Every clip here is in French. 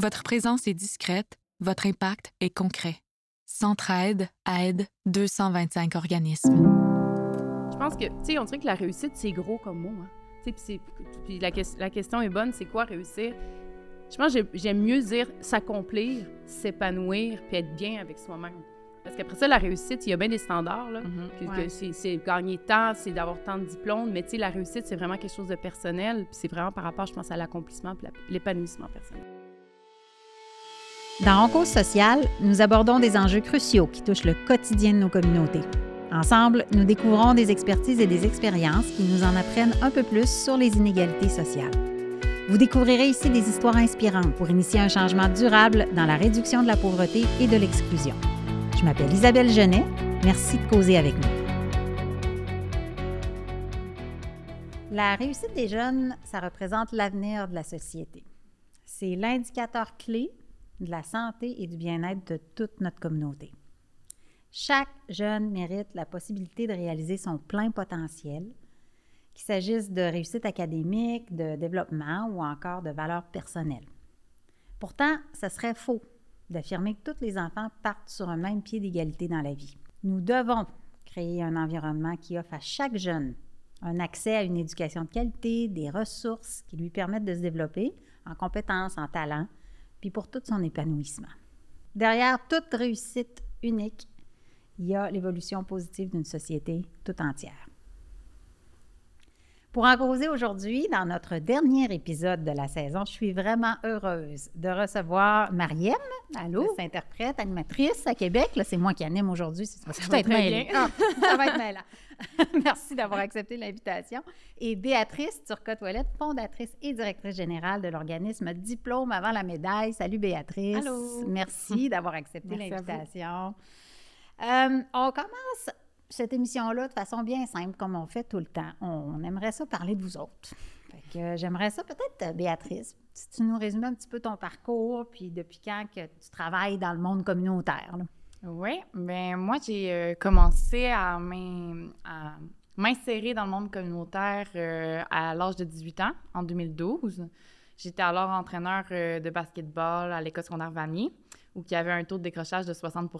Votre présence est discrète, votre impact est concret. Centraide aide 225 organismes. Je pense que, tu sais, on dirait que la réussite, c'est gros comme mot. Hein. Tu sais, Puis la, la question est bonne, c'est quoi réussir? Je pense que j'aime mieux dire s'accomplir, s'épanouir, puis être bien avec soi-même. Parce qu'après ça, la réussite, il y a bien des standards. Là, Mhm. C'est gagner tant, c'est d'avoir tant de diplômes. Mais tu sais, la réussite, c'est vraiment quelque chose de personnel. Puis c'est vraiment par rapport, je pense, à l'accomplissement puis l'épanouissement personnel. Dans Rencontre sociale, nous abordons des enjeux cruciaux qui touchent le quotidien de nos communautés. Ensemble, nous découvrons des expertises et des expériences qui nous en apprennent un peu plus sur les inégalités sociales. Vous découvrirez ici des histoires inspirantes pour initier un changement durable dans la réduction de la pauvreté et de l'exclusion. Je m'appelle Isabelle Genet. Merci de causer avec nous. La réussite des jeunes, ça représente l'avenir de la société. C'est l'indicateur clé de la santé et du bien-être de toute notre communauté. Chaque jeune mérite la possibilité de réaliser son plein potentiel, qu'il s'agisse de réussite académique, de développement ou encore de valeurs personnelles. Pourtant, ce serait faux d'affirmer que tous les enfants partent sur un même pied d'égalité dans la vie. Nous devons créer un environnement qui offre à chaque jeune un accès à une éducation de qualité, des ressources qui lui permettent de se développer en compétences, en talents, puis pour tout son épanouissement. Derrière toute réussite unique, il y a l'évolution positive d'une société tout entière. Pour en causer aujourd'hui, dans notre dernier épisode de la saison, je suis vraiment heureuse de recevoir Mariem, Allô? interprète, animatrice à Québec. Là, c'est moi qui anime aujourd'hui, ça, Ça tout va être. Ah, ça va être mêlant. Merci d'avoir accepté l'invitation. Et Béatrice Turcotte-Ouellette, fondatrice et directrice générale de l'organisme Diplôme avant la médaille. Salut Béatrice. Allô. Merci d'avoir accepté l'invitation. Euh, on commence cette émission-là de façon bien simple, comme on fait tout le temps. On aimerait ça parler de vous autres. Euh, j'aimerais ça peut-être, euh, Béatrice, si tu nous résumais un petit peu ton parcours, puis depuis quand que tu travailles dans le monde communautaire. Oui, ben moi j'ai euh, commencé à m'in- à m'insérer dans le monde communautaire à l'âge de 18 ans, en 2012. J'étais alors entraîneur de basketball à l'école secondaire Vanier, où il y avait un taux de décrochage de 60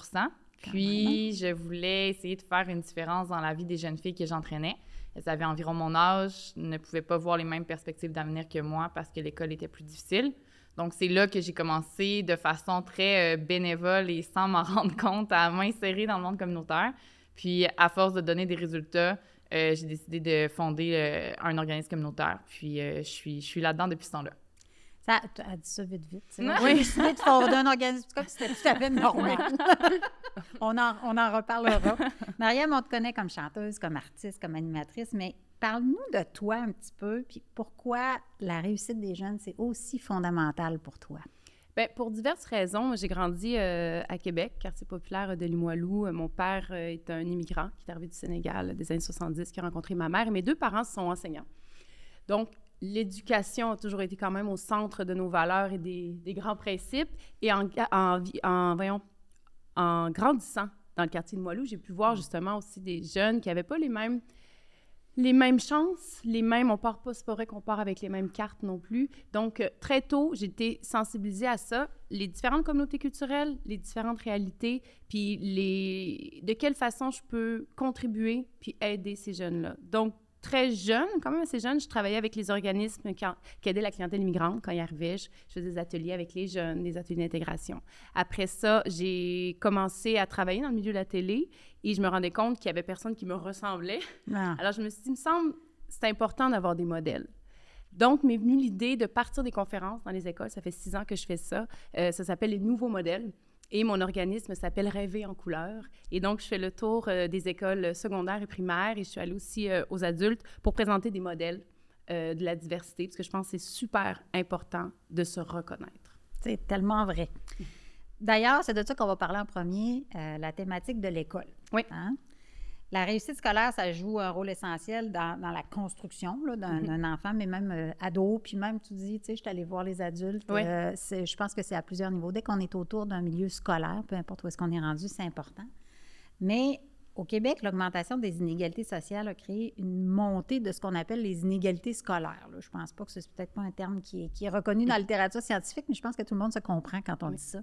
Puis, je voulais essayer de faire une différence dans la vie des jeunes filles que j'entraînais. Elles avaient environ mon âge, ne pouvaient pas voir les mêmes perspectives d'avenir que moi parce que l'école était plus difficile. Donc, c'est là que j'ai commencé de façon très euh, bénévole et sans m'en rendre compte à m'insérer dans le monde communautaire. Puis, à force de donner des résultats, euh, j'ai décidé de fonder euh, un organisme communautaire. Puis, je suis, je suis là-dedans depuis ce temps-là. Ça, tu as dit ça vite, vite. Oui. J'ai décidé de fonder un organisme comme c'était tout à fait normal. on, en, on en reparlera. Mariam, on te connaît comme chanteuse, comme artiste, comme animatrice, mais parle-nous de toi un petit peu, puis pourquoi la réussite des jeunes, c'est aussi fondamental pour toi? Bien, pour diverses raisons, j'ai grandi euh, à Québec, quartier populaire de Limoilou. Mon père euh, est un immigrant qui est arrivé du Sénégal des années 70, qui a rencontré ma mère, et mes deux parents sont enseignants. Donc, l'éducation a toujours été quand même au centre de nos valeurs et des, grands principes. Et en, grandissant dans le quartier de Limoilou, j'ai pu voir justement aussi des jeunes qui n'avaient pas les mêmes les mêmes chances, les mêmes, on part pas, c'est pas vrai qu'on part avec les mêmes cartes non plus. Donc, euh, très tôt, j'ai été sensibilisée à ça, les différentes communautés culturelles, les différentes réalités, puis les, de quelle façon je peux contribuer puis aider ces jeunes-là. Donc, très jeune, quand même assez jeune, je travaillais avec les organismes qui, en- qui aidaient la clientèle immigrante quand ils arrivaient. Je, je faisais des ateliers avec les jeunes, des ateliers d'intégration. Après ça, j'ai commencé à travailler dans le milieu de la télé et je me rendais compte qu'il y avait personne qui me ressemblait. Ah. Alors, je me suis dit, il me semble, c'est important d'avoir des modèles. Donc, m'est venue l'idée de partir des conférences dans les écoles. Ça fait six ans que je fais ça. Euh, ça s'appelle les nouveaux modèles. Et mon organisme s'appelle Rêver en couleur. Et donc, je fais le tour euh, des écoles secondaires et primaires et je suis allée aussi euh, aux adultes pour présenter des modèles euh, de la diversité, parce que je pense que c'est super important de se reconnaître. C'est tellement vrai. D'ailleurs, c'est de ça qu'on va parler en premier, euh, la thématique de l'école. Oui. Hein? La réussite scolaire, ça joue un rôle essentiel dans, dans la construction d'un Mhm. d'un enfant, mais même euh, ado. Puis même, tu dis, tu sais, je suis allée voir les adultes. Oui. euh, je pense que c'est à plusieurs niveaux. Dès qu'on est autour d'un milieu scolaire, peu importe où est-ce qu'on est rendu, c'est important. Mais au Québec, l'augmentation des inégalités sociales a créé une montée de ce qu'on appelle les inégalités scolaires. là. Je pense pas que c'est peut-être pas un terme qui est, qui est reconnu dans la littérature scientifique, mais je pense que tout le monde se comprend quand on dit ça.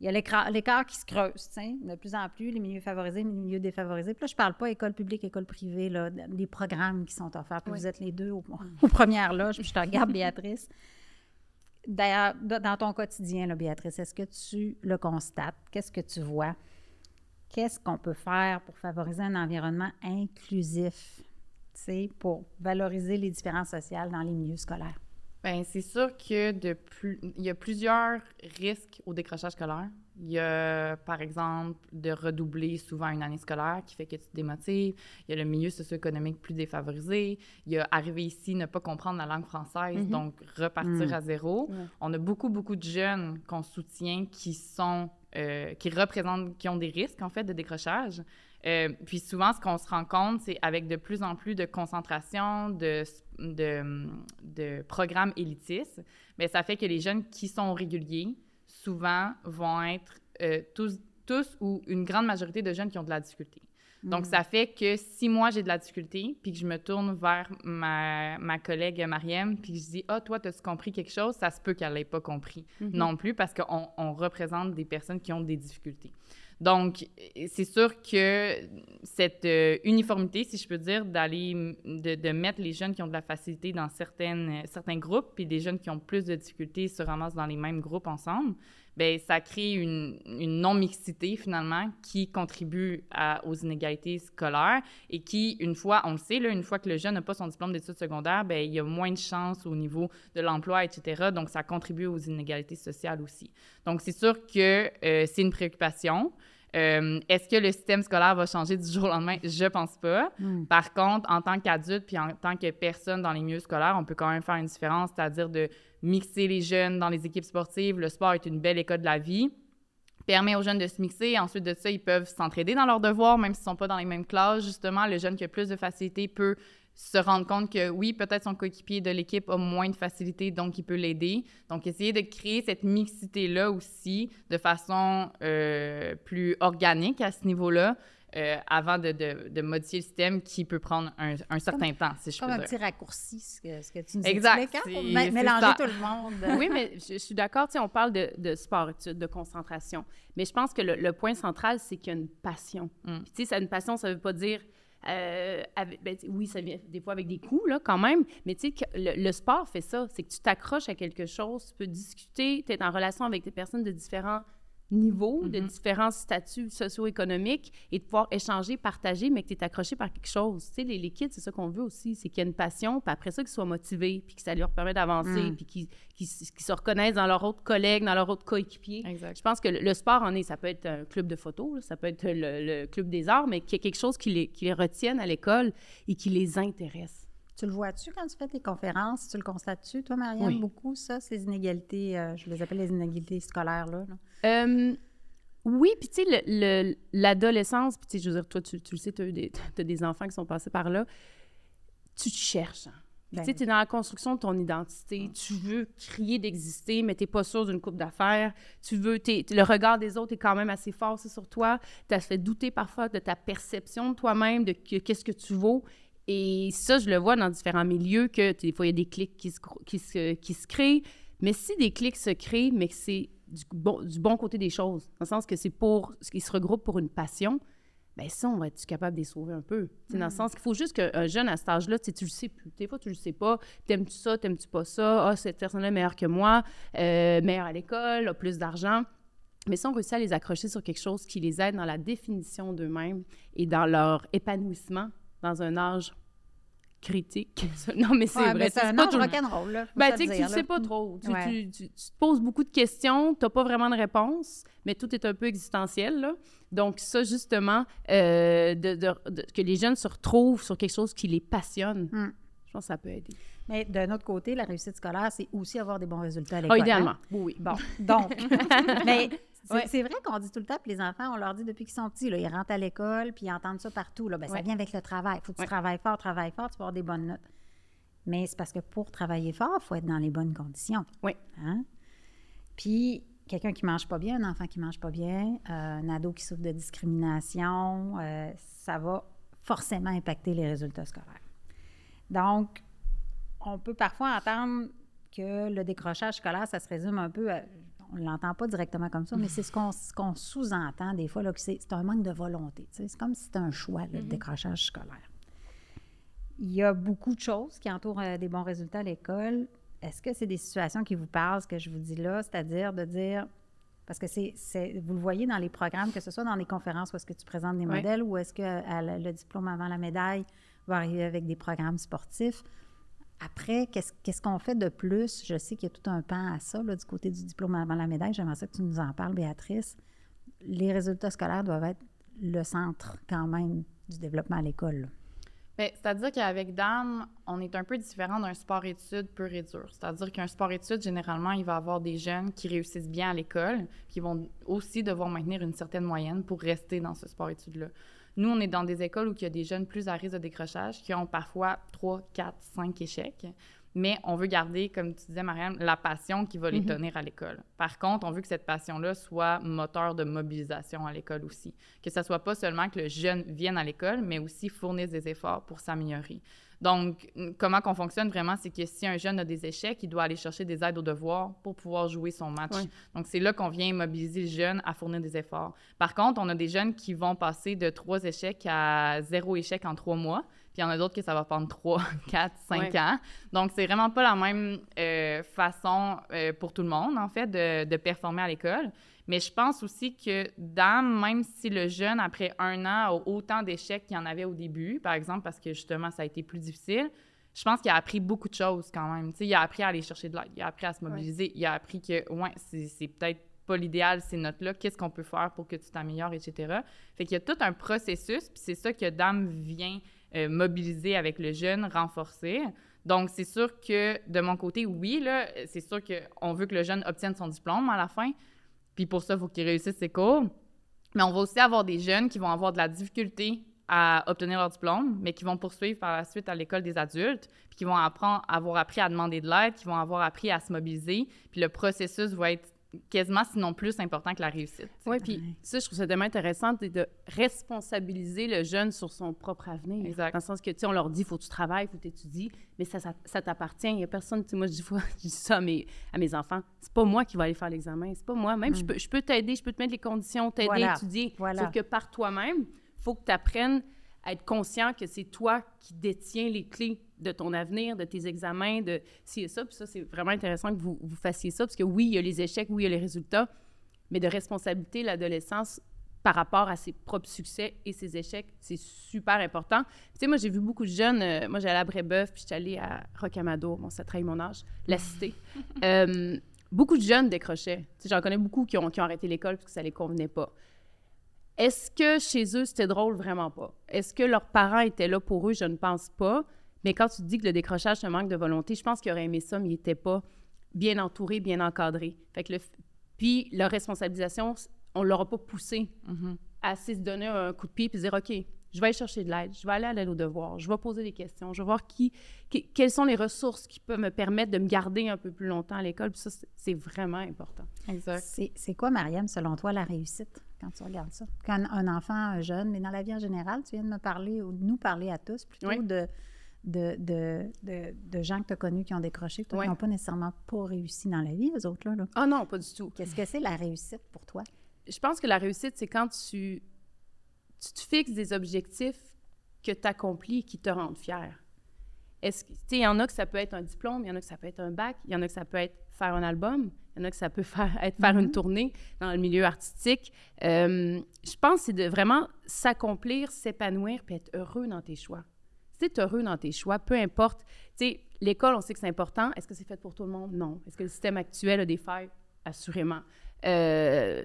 Il y a l'écart qui se creuse, de plus en plus, les milieux favorisés, les milieux défavorisés. Puis là, je parle pas école publique, école privée, là, des programmes qui sont offerts. Puis vous êtes les deux au- aux premières loges, puis je te regarde, Béatrice. D'ailleurs, dans ton quotidien, là, Béatrice, est-ce que tu le constates? Qu'est-ce que tu vois? Qu'est-ce qu'on peut faire pour favoriser un environnement inclusif, tu sais, pour valoriser les différences sociales dans les milieux scolaires? Bien, c'est sûr que de plus... il y a plusieurs risques au décrochage scolaire. Il y a, par exemple, de redoubler souvent une année scolaire qui fait que tu te démotives. Il y a le milieu socio-économique plus défavorisé. Il y a arriver ici, ne pas comprendre la langue française, donc repartir Mm. à zéro. Ouais. On a beaucoup, beaucoup de jeunes qu'on soutient qui sont, euh, qui représentent, qui ont des risques, en fait, de décrochage. Euh, puis souvent, ce qu'on se rend compte, c'est avec de plus en plus de concentration, de, de, de programmes élitistes, mais ça fait que les jeunes qui sont réguliers, souvent, vont être euh, tous, tous ou une grande majorité de jeunes qui ont de la difficulté. Donc, ça fait que si moi, j'ai de la difficulté, puis que je me tourne vers ma, ma collègue Mariam, puis que je dis « Ah, toi, as-tu compris quelque chose? » Ça se peut qu'elle l'ait pas compris non plus, parce qu'on on représente des personnes qui ont des difficultés. Donc, c'est sûr que cette euh, uniformité, si je peux dire, d'aller, de, mettre les jeunes qui ont de la facilité dans euh, certains groupes, puis des jeunes qui ont plus de difficultés se ramassent dans les mêmes groupes ensemble, ben ça crée une, non-mixité, finalement, qui contribue aux inégalités scolaires et qui, une fois, on le sait, là, une fois que le jeune n'a pas son diplôme d'études secondaires, ben il y a moins de chances au niveau de l'emploi, etc. Donc, ça contribue aux inégalités sociales aussi. Donc, c'est sûr que euh, c'est une préoccupation. Euh, Est-ce que le système scolaire va changer du jour au lendemain? Je pense pas. Mm. Par contre, en tant qu'adulte puis en tant que personne dans les milieux scolaires, on peut quand même faire une différence, c'est-à-dire de mixer les jeunes dans les équipes sportives. Le sport est une belle école de la vie. Permet aux jeunes de se mixer. Ensuite de ça, ils peuvent s'entraider dans leurs devoirs, même s'ils ne sont pas dans les mêmes classes. Justement, le jeune qui a plus de facilité peut se rendre compte que oui, peut-être son coéquipier de l'équipe a moins de facilité, donc il peut l'aider. Donc, essayer de créer cette mixité-là aussi de façon euh, plus organique à ce niveau-là, euh, avant de, de- de modifier le système qui peut prendre un, un certain temps, si je Comme peux un dire. petit raccourci, ce que, ce que tu nous Exact, expliques, hein, pour mélanger ça. tout le monde. Oui, mais je, je suis d'accord. Tu sais, on parle de, de sport-études, de concentration. Mais je pense que le, le point central, c'est qu'il y a une passion. Mm. Puis, tu sais, ça, une passion, ça veut pas dire. Euh, ben, oui, ça vient des fois avec des coups, là, quand même. Mais tu sais, le, le sport fait ça. C'est que tu t'accroches à quelque chose, tu peux discuter, tu es en relation avec des personnes de différents niveaux, de Mhm. différents statuts socio-économiques et de pouvoir échanger, partager, mais que tu es accroché par quelque chose. Tu sais, les, les kids, c'est ça qu'on veut aussi, c'est qu'il y a une passion, puis après ça, qu'ils soient motivés, puis que ça leur permet d'avancer, Mm. puis qu'ils qu'ils se reconnaissent dans leurs autres collègues, dans leurs autres coéquipiers. Je pense que le, le sport en est, ça peut être un club de photo, ça peut être le, le club des arts, mais qu'il y a quelque chose qui les, qui les retienne à l'école et qui les intéresse. Tu le vois-tu quand tu fais tes conférences? Tu le constates-tu, toi, Marianne, Oui. beaucoup, ça, ces inégalités, euh, je les appelle les inégalités scolaires, là? là? Euh, oui, puis tu sais, le- le- l'adolescence, puis tu sais, je veux dire, toi, tu, tu le sais, tu as, des enfants qui sont passés par là, tu te cherches. hein. Ben tu sais, tu es dans la construction de ton identité. Tu veux crier d'exister, mais tu n'es pas sûr d'une coupe d'affaires. Tu veux, t'es- le regard des autres est quand même assez fort sur toi. Tu fait douter parfois de ta perception de toi-même, de que- qu'est-ce que tu vaux. Et ça, je le vois dans différents milieux, que des fois, il y a des clics qui se, qui se, qui se créent. Mais si des clics se créent, mais que c'est du bon, du bon côté des choses, dans le sens que c'est pour, qu'ils se regroupent pour une passion, ben ça, on va être capable de les sauver un peu? C'est Dans le sens qu'il faut juste qu'un jeune à cet âge-là, tu le sais plus. Des fois, tu le sais pas. T'aimes-tu ça, t'aimes-tu pas ça? Ah, cette personne-là est meilleure que moi, euh, meilleure à l'école, a plus d'argent. Mais si on réussit à les accrocher sur quelque chose qui les aide dans la définition d'eux-mêmes et dans leur épanouissement dans un âge critique. non, mais c'est Ouais, vrai. c'est pas tout rock'n'roll, là. ben, tu sais tu sais pas trop. Tu, Ouais. tu- tu- tu te poses beaucoup de questions, tu n'as pas vraiment de réponse, mais tout est un peu existentiel. Là. Donc, ça, justement, euh, de, de- de- que les jeunes se retrouvent sur quelque chose qui les passionne, Mm. je pense que ça peut aider. Mais d'un autre côté, la réussite scolaire, c'est aussi avoir des bons résultats à Ah, l'école. idéalement. hein? Oui, oui. Bon, donc, mais c'est Ouais. vrai qu'on dit tout le temps, puis les enfants, on leur dit depuis qu'ils sont petits, là, ils rentrent à l'école, puis ils entendent ça partout. Là, ben, Ça vient avec le travail. Il faut que tu Ouais. travailles fort, travailles fort, tu vas avoir des bonnes notes. Mais c'est parce que pour travailler fort, il faut être dans les bonnes conditions. Oui. Hein? Puis, quelqu'un qui mange pas bien, un enfant qui mange pas bien, euh, un ado qui souffre de discrimination, euh, ça va forcément impacter les résultats scolaires. Donc, on peut parfois entendre que le décrochage scolaire, ça se résume un peu à, on ne l'entend pas directement comme ça, mais c'est ce qu'on sous-entend des fois, là, que c'est un manque de volonté. C'est comme si c'était un choix, là, le décrochage scolaire. Il y a beaucoup de choses qui entourent euh, des bons résultats à l'école. Est-ce que c'est des situations qui vous parlent, ce que je vous dis là, c'est-à-dire de dire, parce que c'est, vous le voyez dans les programmes, que ce soit dans les conférences où est-ce que tu présentes des Oui. modèles ou est-ce que à le diplôme avant la médaille va arriver avec des programmes sportifs? Après, qu'est-ce, qu'on fait de plus? Je sais qu'il y a tout un pan à ça, du côté du diplôme avant la médaille. J'aimerais ça que tu nous en parles, Béatrice. Les résultats scolaires doivent être le centre quand même du développement à l'école. Ben, C'est-à-dire qu'avec DAM, on est un peu différent d'un sport-études pur et dur. C'est-à-dire qu'un sport-études, généralement, il va avoir des jeunes qui réussissent bien à l'école, qui vont aussi devoir maintenir une certaine moyenne pour rester dans ce sport-études-là. Nous, on est dans des écoles où il y a des jeunes plus à risque de décrochage qui ont parfois 3, 4, 5 échecs. Mais on veut garder, comme tu disais, Marianne, la passion qui va les Mhm. tenir à l'école. Par contre, on veut que cette passion-là soit moteur de mobilisation à l'école aussi. Que ça soit pas seulement que le jeune vienne à l'école, mais aussi fournisse des efforts pour s'améliorer. Donc, comment qu'on fonctionne vraiment, c'est que si un jeune a des échecs, il doit aller chercher des aides aux devoirs pour pouvoir jouer son match. Donc, c'est là qu'on vient mobiliser le jeune à fournir des efforts. Par contre, on a des jeunes qui vont passer de trois échecs à zéro échec en trois mois. Puis il y en a d'autres que ça va prendre trois, quatre, cinq Ouais. ans. Donc, c'est vraiment pas la même euh, façon euh, pour tout le monde, en fait, de, de performer à l'école. Mais je pense aussi que dans, même si le jeune, après un an, a autant d'échecs qu'il y en avait au début, par exemple, parce que justement, ça a été plus difficile, je pense qu'il a appris beaucoup de choses quand même. Tu sais, il a appris à aller chercher de l'aide, il a appris à se mobiliser, il a appris que, ouais, c'est c'est peut-être pas l'idéal, ces notes-là, qu'est-ce qu'on peut faire pour que tu t'améliores, etc. Fait qu'il y a tout un processus, puis c'est ça que Dame vient euh, mobiliser avec le jeune, renforcer. Donc, c'est sûr que de mon côté, oui, là, c'est sûr qu'on veut que le jeune obtienne son diplôme à la fin. Puis pour ça, il faut qu'il réussisse ses cours. Mais on va aussi avoir des jeunes qui vont avoir de la difficulté à obtenir leur diplôme, mais qui vont poursuivre par la suite à l'école des adultes, puis qui vont apprendre, avoir appris à demander de l'aide, qui vont avoir appris à se mobiliser. Puis le processus va être quasiment, sinon plus important que la réussite. Oui, puis ça, je trouve ça tellement intéressant c'est de responsabiliser le jeune sur son propre avenir. Exact. Dans le sens que, tu sais, on leur dit, il faut que tu travailles, il faut que tu étudies, mais ça, ça, ça t'appartient. Il n'y a personne, tu sais, moi, je dis, je dis ça à mes, à mes enfants, c'est pas moi qui va aller faire l'examen, c'est pas moi. Même, je peux, je peux t'aider, je peux te mettre les conditions, t'aider Voilà. à étudier. Voilà. Sauf que par toi-même, il faut que tu apprennes à être conscient que c'est toi qui détiens les clés de ton avenir, de tes examens, de ci et ça. Puis ça, c'est vraiment intéressant que vous, vous fassiez ça, parce que oui, il y a les échecs, oui, il y a les résultats, mais de responsabilité, l'adolescence par rapport à ses propres succès et ses échecs, c'est super important. Tu sais, moi, j'ai vu beaucoup de jeunes. euh, moi, j'allais à Brébeuf, puis j'étais allée à Rocamadour. Bon, ça trahit mon âge. La cité. Euh, beaucoup de jeunes décrochaient. Tu sais, j'en connais beaucoup qui ont, qui ont arrêté l'école parce que ça les convenait pas. Est-ce que chez eux, c'était drôle? Vraiment pas. Est-ce que leurs parents étaient là pour eux? Je ne pense pas. Mais quand tu dis que le décrochage, c'est un manque de volonté, je pense qu'ils auraient aimé ça, mais ils n'étaient pas bien entourés, bien encadrés. Fait que le, f- puis leur responsabilisation, on ne leur a pas poussé Mhm. à se donner un coup de pied puis se dire OK, je vais aller chercher de l'aide, je vais aller à l'aide aux devoirs, je vais poser des questions, je vais voir qui, qui- quelles sont les ressources qui peuvent me permettre de me garder un peu plus longtemps à l'école. Puis ça, c'est- vraiment important. Exact. C'est c'est quoi, Mariam, selon toi, la réussite? Quand tu regardes ça? Quand un enfant un jeune, mais dans la vie en général, tu viens de me parler ou de nous parler à tous plutôt Oui. de, de, de, de, gens que tu as connus qui ont décroché, toi, Oui. qui n'ont pas nécessairement pas réussi dans la vie, eux autres. Là, là. Ah non, pas du tout. Qu'est-ce que c'est la réussite pour toi? je pense que la réussite, c'est quand tu, tu te fixes des objectifs que tu accomplis qui te rendent fier. Est-ce il y en a que ça peut être un diplôme, il y en a que ça peut être un bac, il y en a que ça peut être faire un album, il y en a que ça peut faire, être faire une tournée dans le milieu artistique. Euh, je pense que c'est de vraiment s'accomplir, s'épanouir, puis être heureux dans tes choix. Si tu es heureux dans tes choix, peu importe. Tu sais, l'école, on sait que c'est important. Est-ce que c'est fait pour tout le monde? Non. Est-ce que le système actuel a des failles? Assurément. Euh,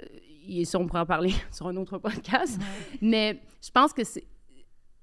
et ça, on pourra en parler sur un autre podcast. Mais je pense que c'est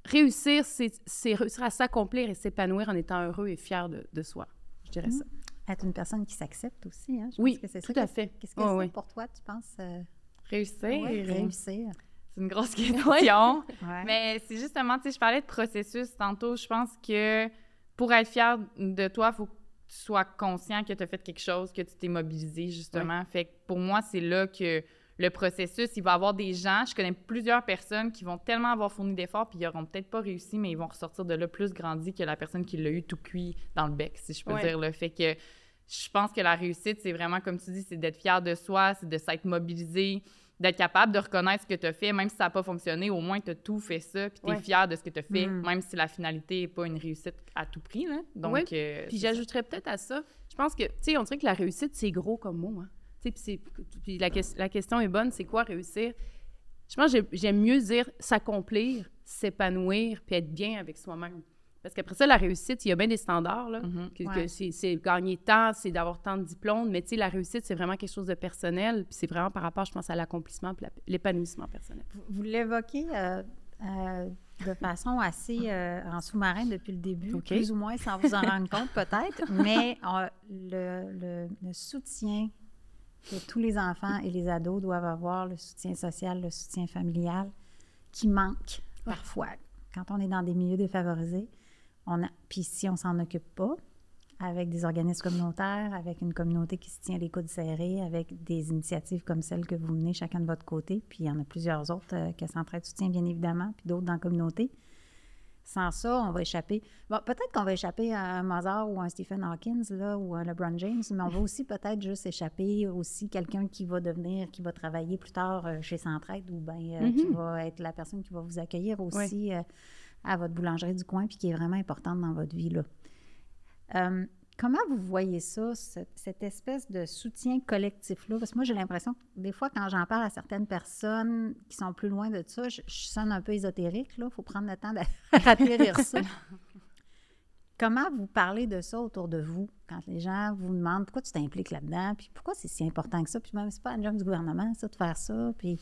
réussir, c'est réussir à s'accomplir et s'épanouir en étant heureux et fier de, de soi. Je dirais ça. Être une personne qui s'accepte aussi. Hein? Je Oui, pense que c'est tout ça. à fait. Qu'est-ce que c'est pour toi, tu penses? euh, Réussir. ouais, réussir. C'est une grosse question. Ouais. Mais c'est justement, tu sais, je parlais de processus tantôt. Je pense que pour être fier de toi, il faut tu sois conscient que tu as fait quelque chose, que tu t'es mobilisé, justement. Fait que pour moi, c'est là que le processus, il va y avoir des gens, je connais plusieurs personnes qui vont tellement avoir fourni d'efforts, puis ils n'auront peut-être pas réussi, mais ils vont ressortir de là plus grandis que la personne qui l'a eu tout cuit dans le bec, si je peux dire. Le fait que je pense que la réussite, c'est vraiment, comme tu dis, c'est d'être fier de soi, c'est de s'être mobilisé, d'être capable de reconnaître ce que tu as fait, même si ça n'a pas fonctionné, au moins tu as tout fait ça, puis tu es fier de ce que tu as fait, mm. même si la finalité n'est pas une réussite à tout prix. Là. Donc, euh, puis j'ajouterais peut-être à ça, je pense que, tu sais, on dirait que la réussite, c'est gros comme mot. Hein. Puis la, la, question est bonne, c'est quoi réussir? Je pense que j'aime mieux dire s'accomplir, s'épanouir, puis être bien avec soi-même. Parce qu'après ça, la réussite, il y a bien des standards. Là, mm-hmm. c'est gagner tant, c'est d'avoir tant de diplômes. Mais tu sais, la réussite, c'est vraiment quelque chose de personnel. Puis c'est vraiment par rapport, je pense, à l'accomplissement et l'épanouissement personnel. Vous, l'évoquez euh, euh, de façon assez euh, en sous-marin depuis le début, plus ou moins sans vous en rendre compte peut-être. Mais le, le, soutien que tous les enfants et les ados doivent avoir, le soutien social, le soutien familial, qui manque parfois quand on est dans des milieux défavorisés. On a, puis si on s'en occupe pas, avec des organismes communautaires, avec une communauté qui se tient les coudes serrés, avec des initiatives comme celle que vous menez chacun de votre côté, puis il y en a plusieurs autres euh, que Centraide soutient bien évidemment, puis d'autres dans la communauté. Sans ça, on va échapper. Bon, peut-être qu'on va échapper à un Mozart ou un Stephen Hawkins là, ou un LeBron James, mais on va aussi peut-être juste échapper aussi quelqu'un qui va devenir, qui va travailler plus tard euh, chez Centraide ou bien euh, qui mm-hmm. va être la personne qui va vous accueillir aussi euh, à votre boulangerie du coin puis qui est vraiment importante dans votre vie. Là. Comment vous voyez ça, cette, espèce de soutien collectif-là? Parce que moi, j'ai l'impression que des fois, quand j'en parle à certaines personnes qui sont plus loin de ça, je, sonne un peu ésotérique. Il faut prendre le temps de ratterrir ça. Comment vous parlez de ça autour de vous quand les gens vous demandent pourquoi tu t'impliques là-dedans, puis pourquoi c'est si important que ça, puis même c'est pas un job du gouvernement, ça, de faire ça, puis...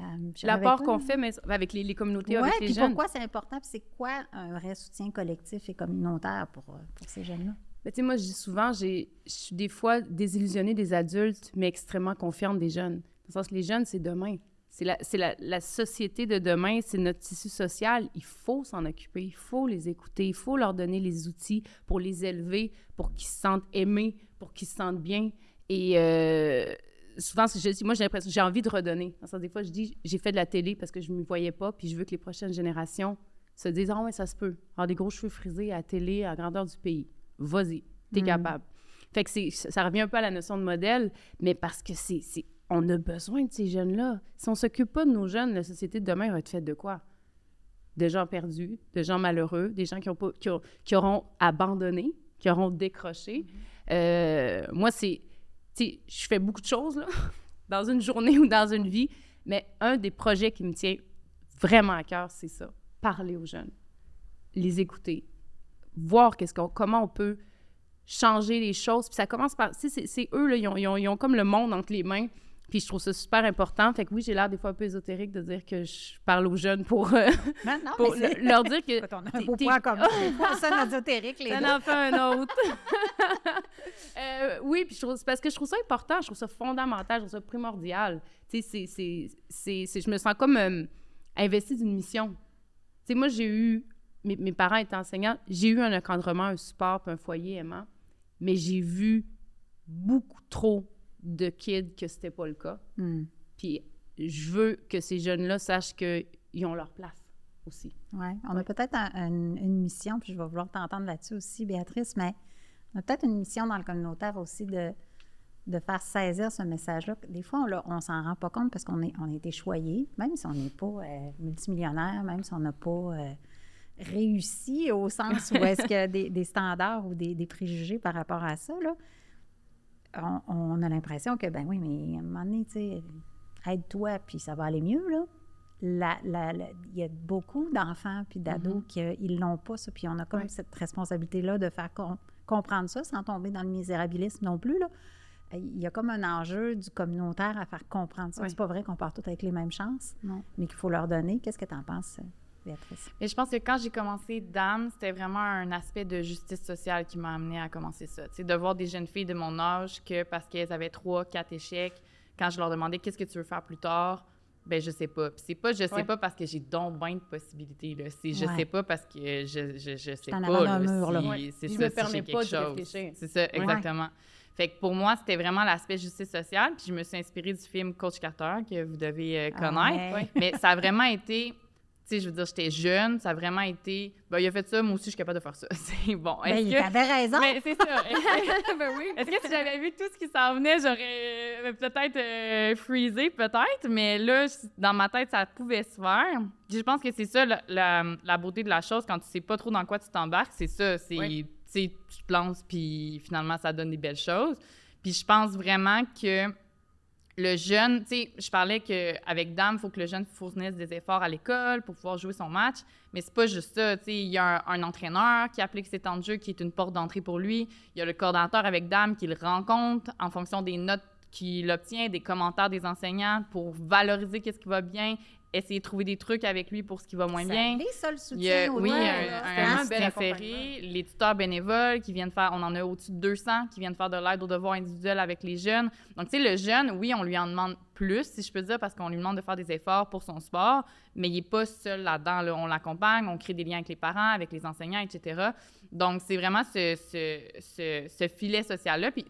Euh, L'apport qu'on fait mais avec les, communautés, avec les puis pourquoi c'est important, c'est quoi un vrai soutien collectif et communautaire pour, euh, pour ces jeunes-là? tu sais, moi, je dis souvent, je suis des fois désillusionnée des adultes, mais extrêmement confiante des jeunes. Dans le sens que les jeunes, c'est demain. C'est la, la, la, société de demain, c'est notre tissu social. Il faut s'en occuper, il faut les écouter, il faut leur donner les outils pour les élever, pour qu'ils se sentent aimés, pour qu'ils se sentent bien. Et euh, souvent, je, moi, j'ai l'impression j'ai envie de redonner. Dans des fois, je dis, j'ai fait de la télé parce que je ne m'y voyais pas, puis je veux que les prochaines générations se disent, ah ouais, ça se peut. Avoir des gros cheveux frisés à la télé, à grandeur du pays vas-y, t'es mm. capable. Fait que ça revient un peu à la notion de modèle, mais parce que c'est, on a besoin de ces jeunes-là. Si on s'occupe pas de nos jeunes, la société de demain va être faite de quoi? De gens perdus, de gens malheureux, des gens qui, ont pas, qui, auront abandonné, qui auront décroché. Mm-hmm. Euh, moi, c'est, je fais beaucoup de choses là, dans une journée ou dans une vie, mais un des projets qui me tient vraiment à cœur, c'est ça, parler aux jeunes, les écouter, voir qu'est-ce qu'on, comment on peut changer les choses. Puis ça commence par... C'est eux, là, ils, ont, ils, ont, comme le monde entre les mains. Puis je trouve ça super important. Fait que oui, j'ai l'air des fois un peu ésotérique de dire que je parle aux jeunes pour, euh, non, non, pour leur dire que. on a un beau point comme ça, ésotérique, les Ça en fait un autre. euh, oui, puis je trouve, parce que je trouve ça important, je trouve ça fondamental, je trouve ça primordial. Tu sais, c'est, je me sens comme euh, investie d'une mission. Tu sais, moi, j'ai eu mes, parents étaient enseignants, j'ai eu un encadrement, un support, puis un foyer aimant, mais j'ai vu beaucoup trop de kids que c'était pas le cas. Hmm. Puis je veux que ces jeunes-là sachent qu'ils ont leur place aussi. Oui, on a peut-être une mission, puis je vais vouloir t'entendre là-dessus aussi, Béatrice, mais on a peut-être une mission dans le communautaire aussi de, de faire saisir ce message-là. Des fois, on ne s'en rend pas compte parce qu'on est, on est échoyé, même si on n'est pas euh, multimillionnaire, même si on n'a pas... Euh, réussi au sens où est-ce qu'il y a des, standards ou des, préjugés par rapport à ça, là, on, a l'impression que, ben oui, mais à un moment donné, tu sais, aide-toi, puis ça va aller mieux, là. Il y a beaucoup d'enfants puis d'ados mm-hmm. qui ne l'ont pas, ça, puis on a comme cette responsabilité-là de faire comprendre ça sans tomber dans le misérabilisme non plus, là. Il y a comme un enjeu du communautaire à faire comprendre ça. C'est pas vrai qu'on part tous avec les mêmes chances, mais qu'il faut leur donner. Qu'est-ce que tu en penses? Et je pense que quand j'ai commencé Dame, c'était vraiment un aspect de justice sociale qui m'a amené à commencer ça. C'est de voir des jeunes filles de mon âge que parce qu'elles avaient trois, quatre échecs, quand je leur demandais qu'est-ce que tu veux faire plus tard, ben je sais pas. Puis c'est pas je sais Ouais. pas parce que j'ai donc bien de possibilités, là. C'est je Ouais. sais pas parce que je, je, je sais pas, là, mur, là. si- Ouais. c'est Je ça, me si permets pas réfléchir. C'est ça, exactement. Fait que pour moi, c'était vraiment l'aspect justice sociale. Puis je me suis inspirée du film Coach Carter, que vous devez euh, Ah connaître. Mais ça a vraiment été... Je veux dire, j'étais jeune, ça a vraiment été... Ben, il a fait ça, moi aussi, je suis capable de faire ça. C'est bon. Ben, Est-ce il que... avait raison. Mais c'est ça. Est-ce que- ben oui. est-ce que si j'avais vu tout ce qui s'en venait, j'aurais euh, peut-être euh, freezé, peut-être, mais là, dans ma tête, ça pouvait se faire. Puis Je pense que c'est ça la, la- la beauté de la chose quand tu sais pas trop dans quoi tu t'embarques, c'est ça, c'est Oui. tu te lances puis finalement ça donne des belles choses. Puis je pense vraiment que le jeune, tu sais, je parlais qu'avec Dame, il faut que le jeune fournisse des efforts à l'école pour pouvoir jouer son match, mais c'est pas juste ça, tu sais, il y a un, entraîneur qui applique ses temps de jeu qui est une porte d'entrée pour lui, il y a le coordinateur avec Dame qui le rencontre en fonction des notes qu'il obtient, des commentaires des enseignants pour valoriser qu'est-ce qui va bien, essayer de trouver des trucs avec lui pour ce qui va moins Ça bien. allait, ça, le Il y a, soutien aux oui, un, bel inséré, les tuteurs bénévoles qui viennent faire, on en a au-dessus de 200 qui viennent faire de l'aide aux devoirs individuels avec les jeunes. Donc, tu sais, le jeune, oui, on lui en demande plus, si je peux dire, parce qu'on lui demande de faire des efforts pour son sport, mais il n'est pas seul là-dedans. là. On l'accompagne, on crée des liens avec les parents, avec les enseignants, etc. Donc, c'est vraiment ce, filet social-là. Puis,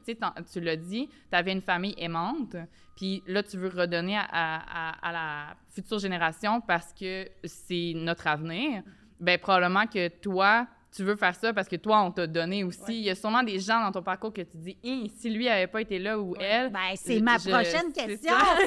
tu l'as dit, tu avais une famille aimante, puis là, tu veux redonner à, à- à la future génération parce que c'est notre avenir. Bien, probablement que toi, tu veux faire ça parce que toi, on t'a donné aussi. Ouais. Il y a sûrement des gens dans ton parcours que tu dis, Hi, si lui avait pas été là ou elle. Ben, c'est ma Je- prochaine question.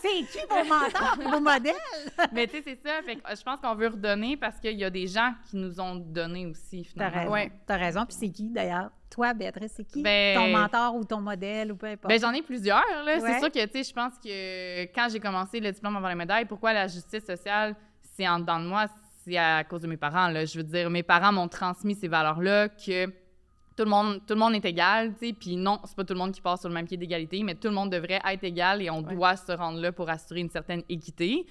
C'est qui- C'est qui vos mentors, vos modèles? Mais tu sais, c'est ça. Fait que, je pense qu'on veut redonner parce qu'il y a des gens qui nous ont donné aussi, T'as finalement. raison. Ouais. T'as raison. Puis c'est qui, d'ailleurs? Toi, Béatrice, c'est qui? Ben- Ton mentor ou ton modèle ou peu importe. Ben, j'en ai plusieurs. C'est sûr que, tu sais, je pense que quand j'ai commencé le diplôme avant la médaille, pourquoi la justice sociale, c'est en dedans de moi, c'est à cause de mes parents. Là. Je veux dire, mes parents m'ont transmis ces valeurs-là que tout le monde, tout le monde est égal, tu sais, puis non, c'est pas tout le monde qui passe sur le même pied d'égalité, mais tout le monde devrait être égal et on Ouais. doit se rendre là pour assurer une certaine équité.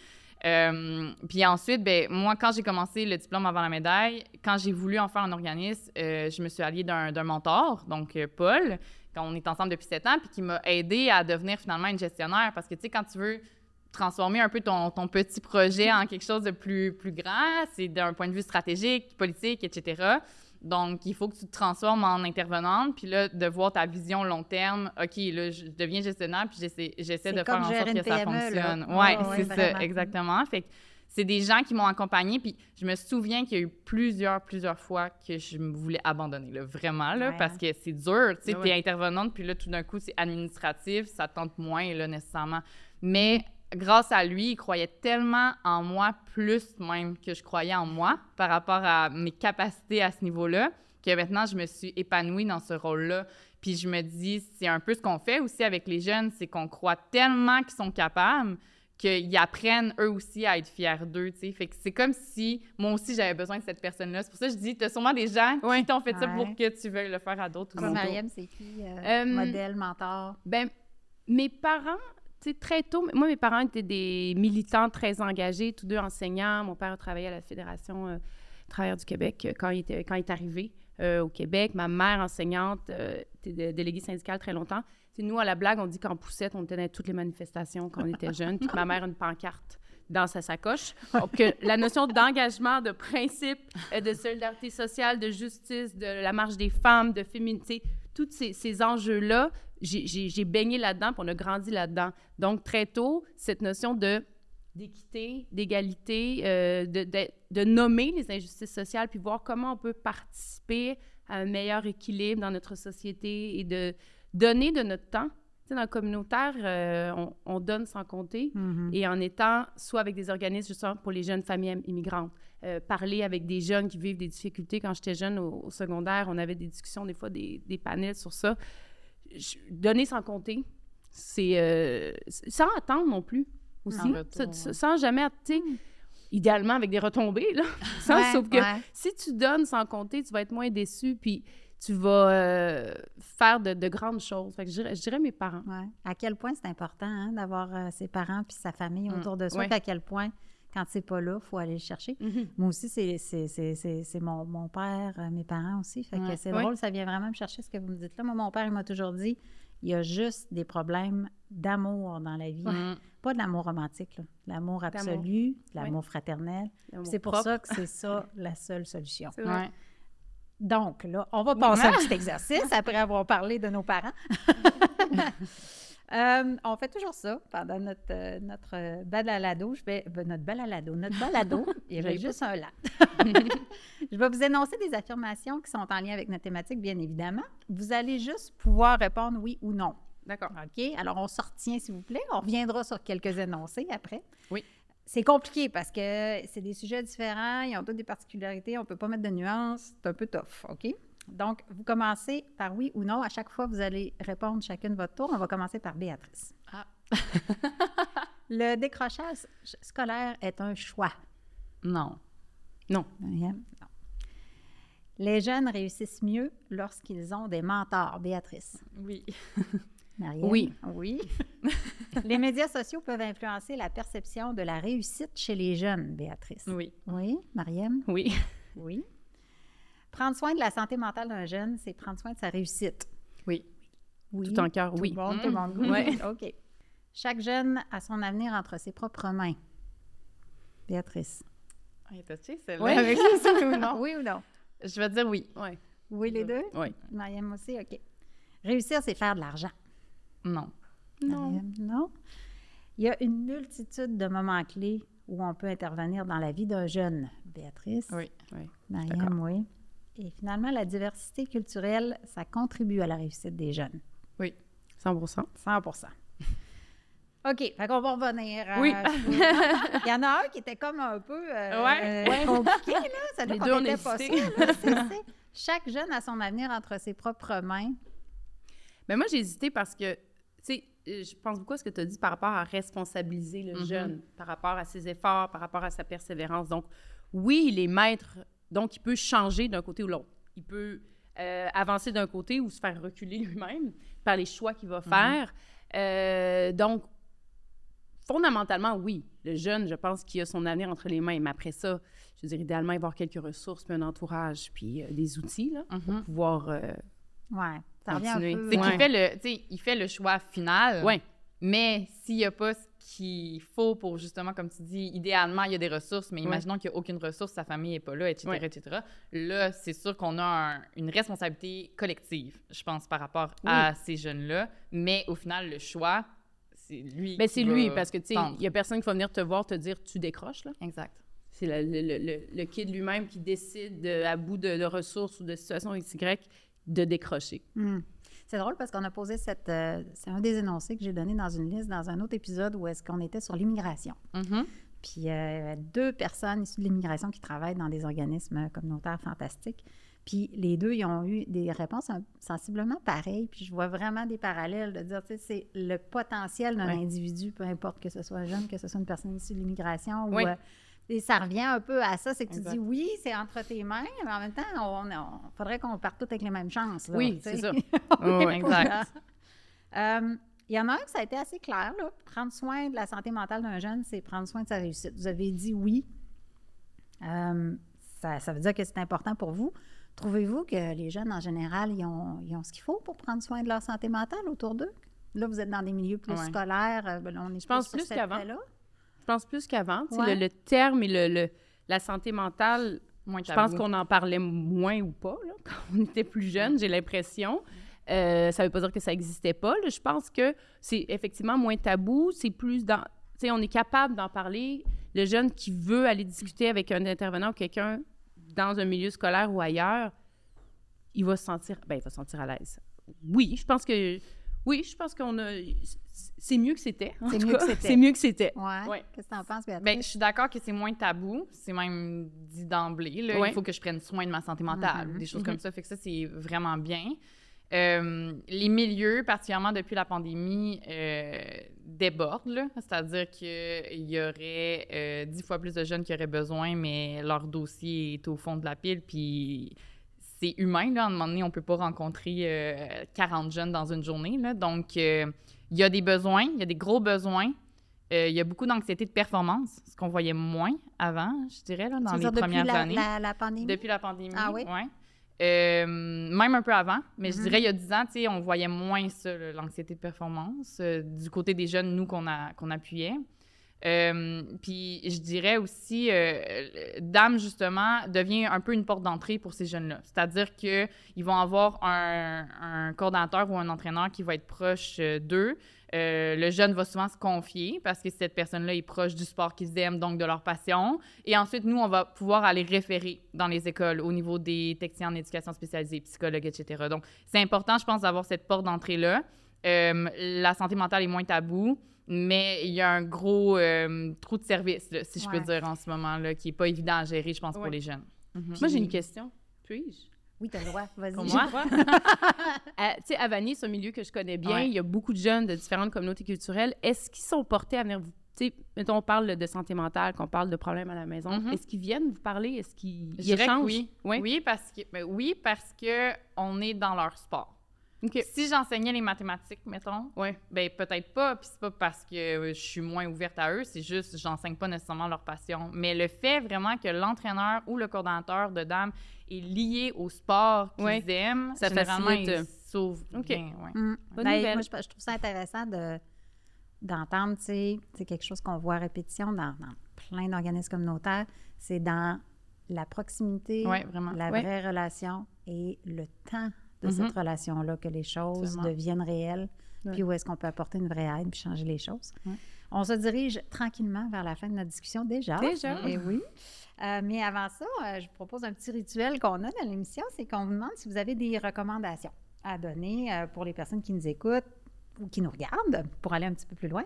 Euh, puis ensuite, ben, moi, quand j'ai commencé le diplôme avant la médaille, quand j'ai voulu en faire un organisme, euh, je me suis alliée d'un d'un mentor, donc euh, Paul, quand on est ensemble depuis sept ans, puis qui m'a aidé à devenir finalement une gestionnaire. Parce que, tu sais, quand tu veux transformer un peu ton, ton petit projet en quelque chose de plus, plus grand, c'est d'un point de vue stratégique, politique, etc. Donc, il faut que tu te transformes en intervenante, puis là, de voir ta vision long terme. OK, là, je deviens gestionnaire, puis j'essaie, de faire en sorte que ça là. fonctionne. Ouais, Ouais, ouais, c'est vraiment. ça, exactement. Fait que c'est des gens qui m'ont accompagnée, puis je me souviens qu'il y a eu plusieurs, plusieurs fois que je me voulais abandonner, là, vraiment, là, Ouais. parce que c'est dur. Tu sais, t'es intervenante, puis là, tout d'un coup, c'est administratif, ça te tente moins, là, nécessairement. Mais grâce à lui, il croyait tellement en moi, plus même que je croyais en moi, par rapport à mes capacités à ce niveau-là, que maintenant, je me suis épanouie dans ce rôle-là. Puis je me dis, c'est un peu ce qu'on fait aussi avec les jeunes, c'est qu'on croit tellement qu'ils sont capables qu'ils apprennent eux aussi à être fiers d'eux, tu sais. Fait que c'est comme si moi aussi j'avais besoin de cette personne-là. C'est pour ça que je dis, t'as sûrement des gens qui t'ont fait ça pour que tu veuilles le faire à d'autres. Mariam, c'est qui? euh, Euh, modèle, mentor? Ben, mes parents, très tôt, moi, mes parents étaient des militants très engagés, tous deux enseignants. Mon père a travaillé à la Fédération euh, travailleurs du Québec euh, quand il, était, quand il est arrivé euh, au Québec. Ma mère, enseignante, euh, était dé- déléguée syndicale très longtemps. Nous, à la blague, on dit qu'en poussette, on dans toutes les manifestations quand on était jeunes, ma mère a une pancarte dans sa sacoche. Donc, la notion d'engagement, de principe, de solidarité sociale, de justice, de la marche des femmes, de féminité, tous ces enjeux-là, j'ai- baigné là-dedans, puis on a grandi là-dedans. Donc, très tôt, cette notion de d'équité, d'égalité, euh, de, de- de nommer les injustices sociales, puis voir comment on peut participer à un meilleur équilibre dans notre société et de donner de notre temps. Tu sais, dans le communautaire, euh, on, on donne sans compter Mhm. et en étant soit avec des organismes justement pour les jeunes familles immigrantes, euh, parler avec des jeunes qui vivent des difficultés. Quand j'étais jeune au, au secondaire, on avait des discussions, des fois des, des panels sur ça. Donner sans compter, c'est euh, c'est- sans attendre non plus aussi, En retour, Ça- ouais. ça- sans jamais, tu sais, idéalement avec des retombées là, Sans- Ouais, sauf que ouais. si tu donnes sans compter, tu vas être moins déçu, puis tu vas euh, faire de, de grandes choses. Fait que je, dirais, je dirais mes parents. À quel point c'est important hein, d'avoir euh, ses parents puis sa famille Mm. autour de soi, à quel point, quand c'est pas là, il faut aller le chercher. Moi aussi, c'est- mon, mon père, euh, mes parents aussi. Fait que Ouais. c'est drôle, ça vient vraiment me chercher ce que vous me dites là. Moi, mon père, il m'a toujours dit il y a juste des problèmes d'amour dans la vie. Pas de l'amour romantique, l'amour absolu, l'amour fraternel. C'est pour ça que c'est ça la seule solution. Ouais. Donc, là, on va passer un petit exercice après avoir parlé de nos parents. Euh, on fait toujours ça pendant notre, euh, notre euh, balado. Je vais, ben, notre balado, notre balado, il y avait juste un là. je vais vous énoncer des affirmations qui sont en lien avec notre thématique, bien évidemment. Vous allez juste pouvoir répondre oui ou non. D'accord. OK? Alors, on se retient, s'il vous plaît. On reviendra sur quelques énoncés après. Oui. C'est compliqué parce que c'est des sujets différents, ils ont toutes des particularités, on ne peut pas mettre de nuances, c'est un peu tough, OK? Donc, vous commencez par oui ou non. À chaque fois, vous allez répondre chacune votre tour. On va commencer par Béatrice. Ah. Le décrochage scolaire est un choix. Non. Marianne? Non. Les jeunes réussissent mieux lorsqu'ils ont des mentors. Béatrice. Oui. Marianne? Oui. Oui. les médias sociaux peuvent influencer la perception de la réussite chez les jeunes, Béatrice. Oui. Oui, Mariam? Oui. Oui. Prendre soin de la santé mentale d'un jeune, c'est prendre soin de sa réussite. Oui. Oui. Tout en cœur, Tout oui. le monde, tout le monde. Oui. OK. Chaque jeune a son avenir entre ses propres mains. Béatrice. Hey, T'as-tu celle-là? Oui. avec ou non? Oui ou non? Je vais dire oui. Oui. Oui, les deux? Oui. Mariam aussi, OK. Réussir, c'est faire de l'argent. Non. Non. Mariam, non. Il y a une multitude de moments clés où on peut intervenir dans la vie d'un jeune. Béatrice? Oui. Oui. Mariam, oui. Et finalement, la diversité culturelle, ça contribue à la réussite des jeunes. 100 100 OK, fait qu'on va revenir. à- Oui. Il y en a un qui était comme un peu euh, Ouais. euh, compliqué, là. Ça Les deux, on était a pas Chaque jeune a son avenir entre ses propres mains. Mais moi, j'ai hésité parce que, tu sais, je pense beaucoup à ce que tu as dit par rapport à responsabiliser le Mhm. jeune, par rapport à ses efforts, par rapport à sa persévérance. Donc, oui, il est maître, donc il peut changer d'un côté ou l'autre. Il peut euh, avancer d'un côté ou se faire reculer lui-même par les choix qu'il va faire. Euh, donc, fondamentalement, oui, le jeune, je pense qu'il a son avenir entre les mains. Mais après ça, je veux dire, idéalement, avoir quelques ressources, puis un entourage, puis euh, des outils, là, pour Mhm. pouvoir... Ouais, ça Continuer. C'est Ouais. qu'il fait le, il fait le choix final. Ouais. Mais s'il n'y a pas qu'il faut pour justement, comme tu dis, idéalement, il y a des ressources, mais imaginons qu'il n'y a aucune ressource, sa famille n'est pas là, etc., etc. Là, c'est sûr qu'on a un- une responsabilité collective, je pense, par rapport à ces jeunes-là. Mais au final, le choix, c'est lui. Ben, c'est lui, parce que, tu sais, il y a personne qui va venir te voir te dire tu décroches, là. Exact. C'est le, le, le, le kid lui-même qui décide, de- à bout de, de ressources ou de situations XY, de décrocher. Hmm. C'est drôle parce qu'on a posé cette. euh, c'est un des énoncés que j'ai donné dans une liste dans un autre épisode où est-ce qu'on était sur l'immigration. Mhm. Puis euh, deux personnes issues de l'immigration qui travaillent dans des organismes communautaires fantastiques. Puis les deux, ils ont eu des réponses sensiblement pareilles. Puis je vois vraiment des parallèles de dire, tu sais, c'est le potentiel d'un individu, peu importe que ce soit un jeune, que ce soit une personne issue de l'immigration. Oui. Ou, euh, et ça revient un peu à ça, c'est que tu Exact. dis oui, c'est entre tes mains, mais en même temps, on, on- faudrait qu'on parte tous avec les mêmes chances. là, Oui, c'est ça. Exact. Euh, Il y en a un que ça a été assez clair. Là. Prendre soin de la santé mentale d'un jeune, c'est prendre soin de sa réussite. Vous avez dit oui. Euh, ça, ça veut dire que c'est important pour vous. Trouvez-vous que les jeunes, en général, ils ont, ils ont ce qu'il faut pour prendre soin de leur santé mentale autour d'eux? Là, vous êtes dans des milieux plus Ouais. scolaires. euh, ben on est Je pense sur plus qu'avant. Je pense plus qu'avant. Ouais. Le, le terme et le, le- la santé mentale, Moins je pense qu'on en parlait moins ou pas là, quand on était plus jeune, j'ai l'impression. Euh, ça veut pas dire que ça n'existait pas. là. Je pense que c'est effectivement moins tabou. C'est plus dans. Tu sais, on est capable d'en parler. Le jeune qui veut aller discuter avec un intervenant ou quelqu'un dans un milieu scolaire ou ailleurs, il va se sentir. Ben, il va se sentir à l'aise. Oui, je pense que. Oui, je pense qu'on a. C'est mieux que c'était. C'est mieux que c'était. C'est mieux que c'était. Ouais. Ouais. Qu'est-ce que tu en penses, Béatrice? Ben, je suis d'accord que c'est moins tabou. C'est même dit d'emblée. Ouais. Il faut que je prenne soin de ma santé mentale. Mhm. Des choses Mhm. comme ça. Fait que ça, c'est vraiment bien. Euh, les milieux, particulièrement depuis la pandémie, euh, débordent. C'est-à-dire qu'il y aurait euh, dix fois plus de jeunes qui auraient besoin, mais leur dossier est au fond de la pile. Puis c'est humain. Là. À un moment donné, on ne peut pas rencontrer euh, 40 jeunes dans une journée. Là. Donc, euh, il y a des besoins, il y a des gros besoins. Euh, il y a beaucoup d'anxiété de performance, ce qu'on voyait moins avant, je dirais, là, dans les premières la, années. la- la pandémie? Depuis la pandémie, Ah oui? ouais. Euh, même un peu avant, mais je Mhm. dirais il y a 10 ans, on voyait moins ça, l'anxiété de performance, euh, du côté des jeunes, nous, qu'on qu'on appuyait. Euh, puis je dirais aussi, euh, Dame, justement, devient un peu une porte d'entrée pour ces jeunes-là. C'est-à-dire qu'ils vont avoir un, un coordinateur ou un entraîneur qui va être proche euh, d'eux. Euh, le jeune va souvent se confier parce que cette personne-là est proche du sport qu'ils aiment, donc de leur passion. Et ensuite, nous, on va pouvoir aller référer dans les écoles au niveau des techniciens en éducation spécialisée, psychologues, etc. Donc, c'est important, je pense, d'avoir cette porte d'entrée-là. La santé mentale est moins tabou, mais il y a un gros euh, trou de service, là, si je Ouais. peux dire, en ce moment-là, qui n'est pas évident à gérer, je pense, pour les jeunes. Mhm. Moi, j'ai une question. Puis-je? Oui, t'as le droit. Vas-y. Pour moi? Euh, tu sais, à Vanier, c'est un milieu que je connais bien. Ouais. Il y a beaucoup de jeunes de différentes communautés culturelles. Est-ce qu'ils sont portés à venir vous... Tu sais, mettons, on parle de santé mentale, qu'on parle de problèmes à la maison. Mhm. Est-ce qu'ils viennent vous parler? Est-ce qu'ils échangent? oui? Oui, parce que, ben oui, parce que on est dans leur sport. Si j'enseignais les mathématiques, mettons, Ouais. ben peut-être pas, puis c'est pas parce que euh, je suis moins ouverte à eux, c'est juste j'enseigne pas nécessairement leur passion. Mais le fait vraiment que l'entraîneur ou le coordonnateur de dames est lié au sport qu'ils Ouais. aiment, Ça généralement, facilite. ils s'ouvrent OK. bien, ouais. Mm. Bonne Ben, nouvelle. moi, je, je trouve ça intéressant de, d'entendre, tu sais, c'est quelque chose qu'on voit à répétition dans, dans plein d'organismes communautaires, c'est dans la proximité, la Ouais. vraie relation et le temps de cette relation-là que les choses Absolument. deviennent réelles, puis où est-ce qu'on peut apporter une vraie aide puis changer les choses. On se dirige tranquillement vers la fin de notre discussion déjà. Déjà? Eh oui. Euh, mais avant ça, euh, je vous propose un petit rituel qu'on a dans l'émission, c'est qu'on vous demande si vous avez des recommandations à donner euh, pour les personnes qui nous écoutent ou qui nous regardent, pour aller un petit peu plus loin.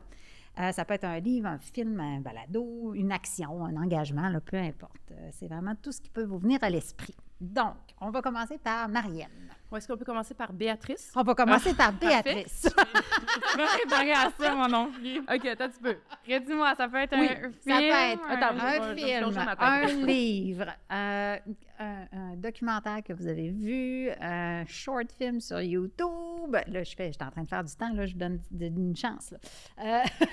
Ça peut être un livre, un film, un balado, une action, un engagement, là, peu importe. C'est vraiment tout ce qui peut vous venir à l'esprit. Donc, on va commencer par Marianne. Ou est-ce qu'on peut commencer par Béatrice? On va commencer par parfait. Béatrice. Je vais préparer à ça, non plus. OK, attends un petit peu. Redis-moi, ça peut être Oui, un film. Ça peut être Attends, un film, un livre, euh, un, un documentaire que vous avez vu, un short film sur YouTube. Là, je fais, je suis en train de faire du temps, là, je vous donne une chance. là. Euh,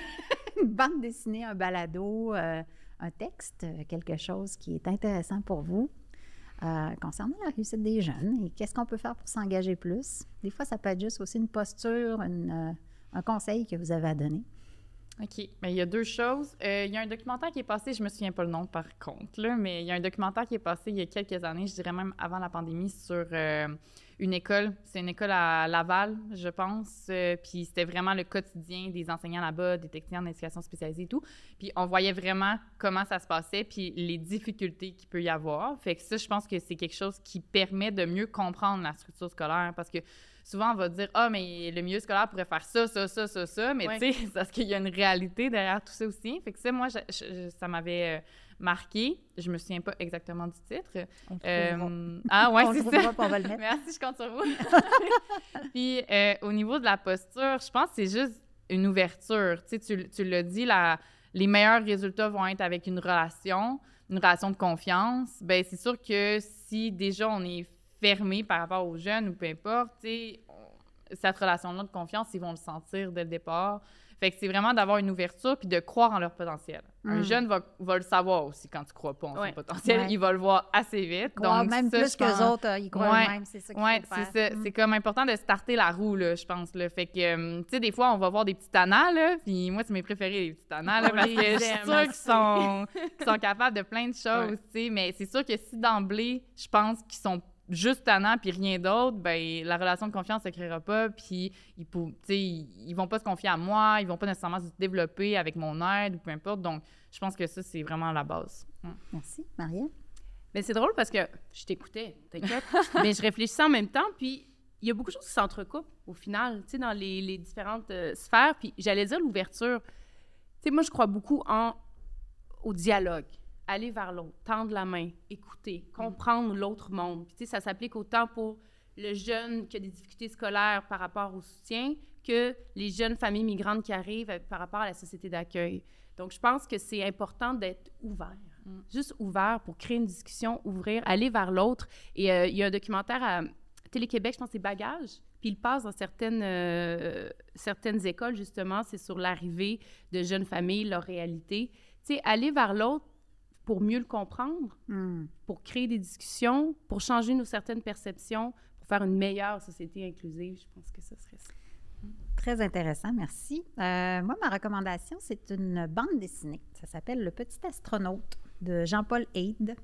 une bande dessinée, un balado, euh, un texte, quelque chose qui est intéressant pour vous. Euh, concernant la réussite des jeunes et qu'est-ce qu'on peut faire pour s'engager plus. Des fois, ça peut être juste aussi une posture, euh, un conseil que vous avez à donner. OK. Mais il y a deux choses. Euh, il y a un documentaire qui est passé, je me souviens pas le nom par contre, là, mais il y a un documentaire qui est passé il y a quelques années, je dirais même avant la pandémie, sur une école. C'est une école à Laval, je pense. Euh, puis c'était vraiment le quotidien des enseignants là-bas, des techniciens en éducation spécialisée et tout. Puis on voyait vraiment comment ça se passait, puis les difficultés qu'il peut y avoir. Fait que ça, je pense que c'est quelque chose qui permet de mieux comprendre la structure scolaire parce que souvent on va dire ah mais le milieu scolaire pourrait faire ça ça ça ça ça mais Ouais. tu sais parce qu'il y a une réalité derrière tout ça aussi. Fait que ça moi je- je- ça m'avait euh, marqué. Je me souviens pas exactement du titre. On. Euh, ah ouais c'est ça. on va le mettre. merci je compte sur vous. Puis euh, au niveau de la posture je pense que c'est juste une ouverture. Tu sais tu, tu l'as dit la les meilleurs résultats vont être avec une relation une relation de confiance. Ben c'est sûr que si déjà on est fermé par rapport aux jeunes ou peu importe, cette relation-là de confiance, ils vont le sentir dès le départ. Fait que c'est vraiment d'avoir une ouverture puis de croire en leur potentiel. Un Mm. jeune va, va le savoir aussi quand tu crois pas en Ouais. son potentiel. Ouais. Il va le voir assez vite. Croire Donc, même ça, plus je que pense- les autres, euh, ils croient Ouais. c'est ça c'est. Mm. C'est comme important de starter la roue, là, je pense. Là. Fait que, euh, tu sais, des fois, on va voir des petits tanas, là, puis moi, c'est mes préférés, les petits tanas, là, parce que je suis sûre qu'ils sont, qu'ils sont capables de plein de choses, tu sais. Mais c'est sûr que si d'emblée, je pense qu'ils sont juste tannants puis rien d'autre, ben la relation de confiance ne se créera pas, puis ils, ils, ils vont pas se confier à moi, ils vont pas nécessairement se développer avec mon aide ou peu importe. Donc, je pense que ça, c'est vraiment la base. Merci, Marianne. Mais c'est drôle parce que je t'écoutais, t'inquiète, mais je réfléchissais en même temps, puis il y a beaucoup de choses qui s'entrecoupent au final, tu sais, dans les, les différentes euh, sphères. Puis j'allais dire l'ouverture. Tu sais, moi, je crois beaucoup en, au dialogue. Aller vers l'autre, tendre la main, écouter, comprendre l'autre monde. Puis, tu sais, ça s'applique autant pour le jeune qui a des difficultés scolaires par rapport au soutien que les jeunes familles migrantes qui arrivent euh, par rapport à la société d'accueil. Donc, je pense que c'est important d'être ouvert. Juste ouvert pour créer une discussion, ouvrir, aller vers l'autre. Et euh, il y a un documentaire à Télé-Québec, je pense c'est Bagages, puis il passe dans certaines, euh, certaines écoles, justement, c'est sur l'arrivée de jeunes familles, leur réalité. Tu sais, aller vers l'autre, pour mieux le comprendre, Hmm. pour créer des discussions, pour changer nos certaines perceptions, pour faire une meilleure société inclusive. Je pense que ce serait ça. Très intéressant, merci. Euh, moi, ma recommandation, c'est une bande dessinée. Ça s'appelle Le Petit Astronaute de Jean-Paul Haid.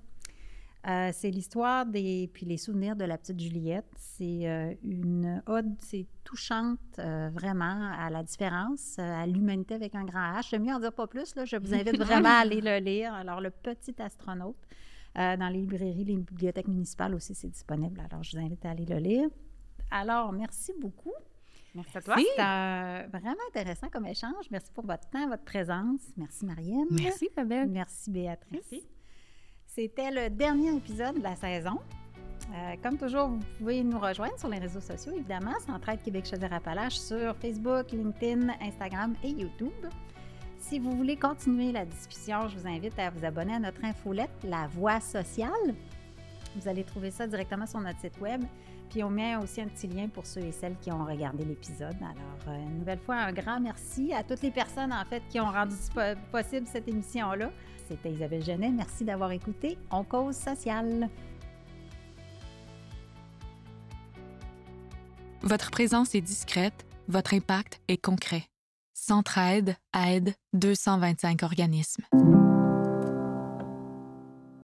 Euh, c'est l'histoire des puis les souvenirs de la petite Juliette. C'est euh, une ode, c'est touchante euh, vraiment à la différence, à l'humanité avec un grand H. J'aime mieux en dire pas plus. Là. Je vous invite vraiment à aller le lire. Alors, Le Petit Astronaute, dans les librairies, les bibliothèques municipales aussi, c'est disponible. Alors, je vous invite à aller le lire. Alors, merci beaucoup. Merci à toi. C'est euh, vraiment intéressant comme échange. Merci pour votre temps, votre présence. Merci, Marianne. Merci, Fabien. Merci, Béatrice. Merci. C'était le dernier épisode de la saison. Euh, comme toujours, vous pouvez nous rejoindre sur les réseaux sociaux, évidemment, Centraide Québec Chaudière-Appalaches sur Facebook, LinkedIn, Instagram et YouTube. Si vous voulez continuer la discussion, je vous invite à vous abonner à notre infolette La Voix sociale. Vous allez trouver ça directement sur notre site web. Puis on met aussi un petit lien pour ceux et celles qui ont regardé l'épisode. Alors, euh, une nouvelle fois, un grand merci à toutes les personnes, en fait, qui ont rendu po- possible cette émission-là. C'était Isabelle Genet. Merci d'avoir écouté On cause sociale. Votre présence est discrète, votre impact est concret. Centraide aide 225 organismes.